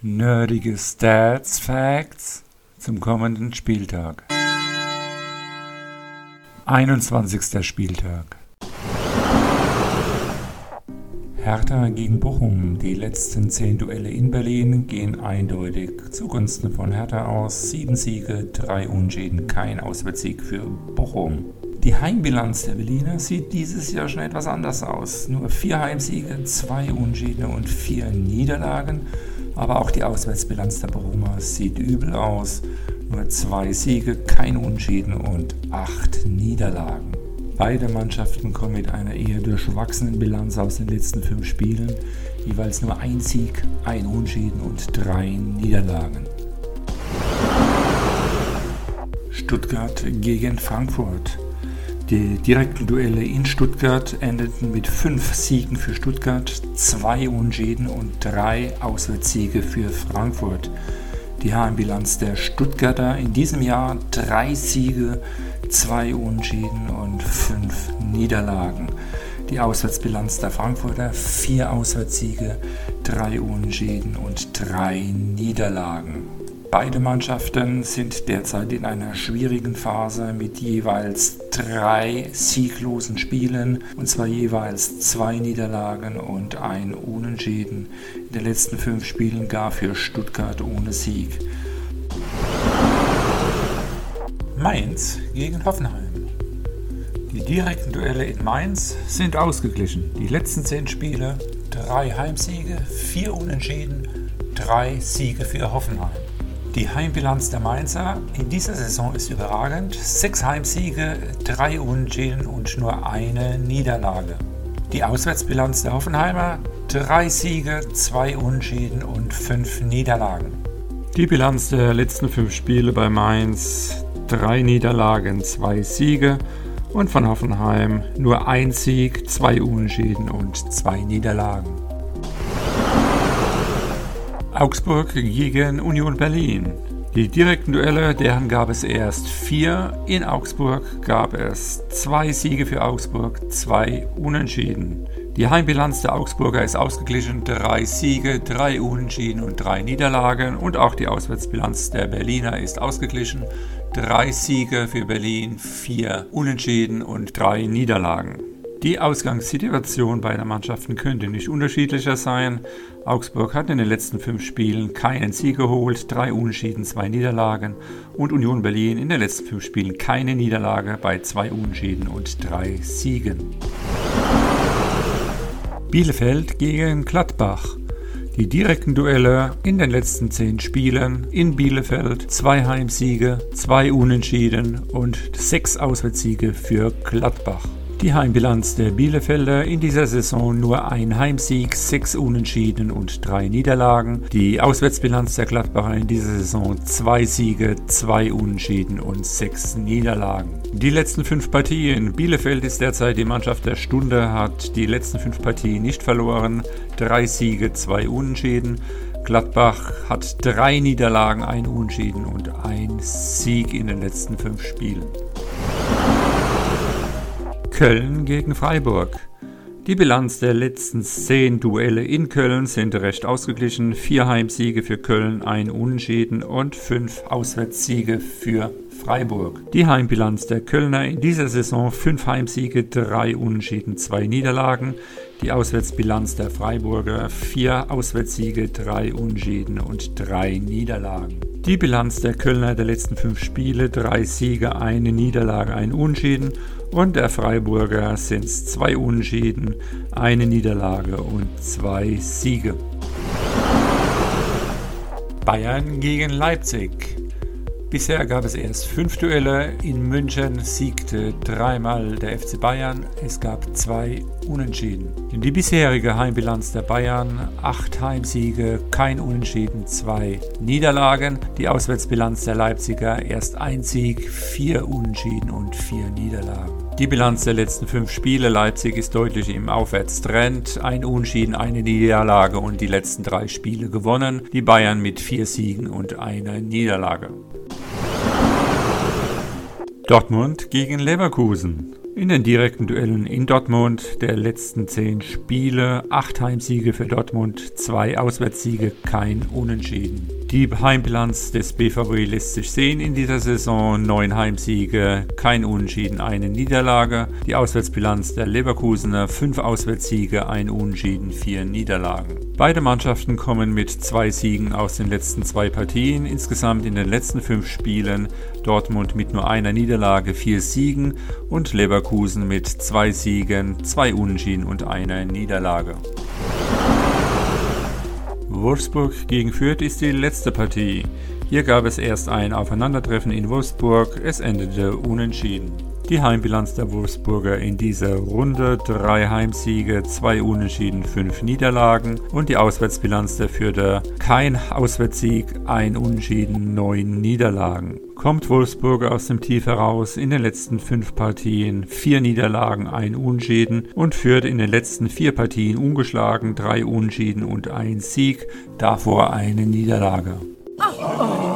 Nerdige Stats Facts zum kommenden Spieltag. 21. Spieltag. Hertha gegen Bochum. Die letzten 10 Duelle in Berlin gehen eindeutig zugunsten von Hertha aus. 7 Siege, 3 Unschäden, kein Auswärtssieg für Bochum. Die Heimbilanz der Berliner sieht dieses Jahr schon etwas anders aus. Nur 4 Heimsiege, 2 Unschäden und 4 Niederlagen. Aber auch die Auswärtsbilanz der Bochumer sieht übel aus. Nur zwei Siege, kein Unschäden und acht Niederlagen. Beide Mannschaften kommen mit einer eher durchwachsenen Bilanz aus den letzten fünf Spielen. Jeweils nur ein Sieg, ein Unschäden und drei Niederlagen. Stuttgart gegen Frankfurt. Die direkten Duelle in Stuttgart endeten mit fünf Siegen für Stuttgart, zwei Unschäden und drei Auswärtssiege für Frankfurt. Die Heimbilanz der Stuttgarter in diesem Jahr drei Siege, zwei Unschäden und fünf Niederlagen. Die Auswärtsbilanz der Frankfurter vier Auswärtssiege, drei Unschäden und drei Niederlagen. Beide Mannschaften sind derzeit in einer schwierigen Phase mit jeweils drei sieglosen Spielen und zwar jeweils zwei Niederlagen und ein Unentschieden. In den letzten fünf Spielen gar für Stuttgart ohne Sieg. Mainz gegen Hoffenheim. Die direkten Duelle in Mainz sind ausgeglichen. Die letzten zehn Spiele drei Heimsiege, vier Unentschieden, drei Siege für Hoffenheim. Die Heimbilanz der Mainzer in dieser Saison ist überragend. Sechs Heimsiege, drei Unentschieden und nur eine Niederlage. Die Auswärtsbilanz der Hoffenheimer, drei Siege, zwei Unentschieden und fünf Niederlagen. Die Bilanz der letzten fünf Spiele bei Mainz, drei Niederlagen, zwei Siege und von Hoffenheim nur ein Sieg, zwei Unentschieden und zwei Niederlagen. Augsburg gegen Union Berlin. Die direkten Duelle, deren gab es erst vier. In Augsburg gab es zwei Siege für Augsburg, zwei Unentschieden. Die Heimbilanz der Augsburger ist ausgeglichen, drei Siege, drei Unentschieden und drei Niederlagen. Und auch die Auswärtsbilanz der Berliner ist ausgeglichen, drei Siege für Berlin, vier Unentschieden und drei Niederlagen. Die Ausgangssituation beider Mannschaften könnte nicht unterschiedlicher sein. Augsburg hat in den letzten fünf Spielen keinen Sieg geholt, drei Unentschieden, zwei Niederlagen und Union Berlin in den letzten fünf Spielen keine Niederlage bei zwei Unentschieden und drei Siegen. Bielefeld gegen Gladbach. Die direkten Duelle in den letzten zehn Spielen in Bielefeld zwei Heimsiege, zwei Unentschieden und sechs Auswärtssiege für Gladbach. Die Heimbilanz der Bielefelder in dieser Saison nur ein Heimsieg, sechs Unentschieden und drei Niederlagen. Die Auswärtsbilanz der Gladbacher in dieser Saison zwei Siege, zwei Unentschieden und sechs Niederlagen. Die letzten fünf Partien. Bielefeld ist derzeit die Mannschaft der Stunde, hat die letzten fünf Partien nicht verloren. Drei Siege, zwei Unentschieden. Gladbach hat drei Niederlagen, ein Unentschieden und ein Sieg in den letzten fünf Spielen. Köln gegen Freiburg. Die Bilanz der letzten zehn Duelle in Köln sind recht ausgeglichen. Vier Heimsiege für Köln, ein Unentschieden und fünf Auswärtssiege für Freiburg. Die Heimbilanz der Kölner in dieser Saison fünf Heimsiege, drei Unentschieden, zwei Niederlagen. Die Auswärtsbilanz der Freiburger vier Auswärtssiege, drei Unentschieden und drei Niederlagen. Die Bilanz der Kölner der letzten fünf Spiele drei Siege, eine Niederlage, ein Unentschieden und der Freiburger sind es zwei Unentschieden, eine Niederlage und zwei Siege. Bayern gegen Leipzig. Bisher gab es erst fünf Duelle. In München siegte dreimal der FC Bayern. Es gab zwei Unentschieden. Die bisherige Heimbilanz der Bayern acht Heimsiege, kein Unentschieden, zwei Niederlagen. Die Auswärtsbilanz der Leipziger erst ein Sieg, vier Unentschieden und vier Niederlagen. Die Bilanz der letzten fünf Spiele Leipzig ist deutlich im Aufwärtstrend. Ein Unentschieden, eine Niederlage und die letzten drei Spiele gewonnen. Die Bayern mit vier Siegen und einer Niederlage. Dortmund gegen Leverkusen. In den direkten Duellen in Dortmund der letzten zehn Spiele acht Heimsiege für Dortmund, zwei Auswärtssiege, kein Unentschieden. Die Heimbilanz des BVB lässt sich sehen in dieser Saison. Neun Heimsiege, kein Unentschieden, eine Niederlage. Die Auswärtsbilanz der Leverkusener, fünf Auswärtssiege, ein Unentschieden, vier Niederlagen. Beide Mannschaften kommen mit zwei Siegen aus den letzten zwei Partien. Insgesamt in den letzten fünf Spielen Dortmund mit nur einer Niederlage, vier Siegen und Leverkusen mit zwei Siegen, zwei Unentschieden und einer Niederlage. Wolfsburg gegen Fürth ist die letzte Partie. Hier gab es erst ein Aufeinandertreffen in Wolfsburg, es endete unentschieden. Die Heimbilanz der Wolfsburger in dieser Runde: drei Heimsiege, zwei Unentschieden, fünf Niederlagen. Und die Auswärtsbilanz der Fürther. Kein Auswärtssieg, ein Unentschieden, neun Niederlagen. Kommt Wolfsburger aus dem Tief heraus. In den letzten fünf Partien vier Niederlagen, ein Unentschieden. Und führt in den letzten vier Partien ungeschlagen, drei Unentschieden und ein Sieg, davor eine Niederlage. Oh,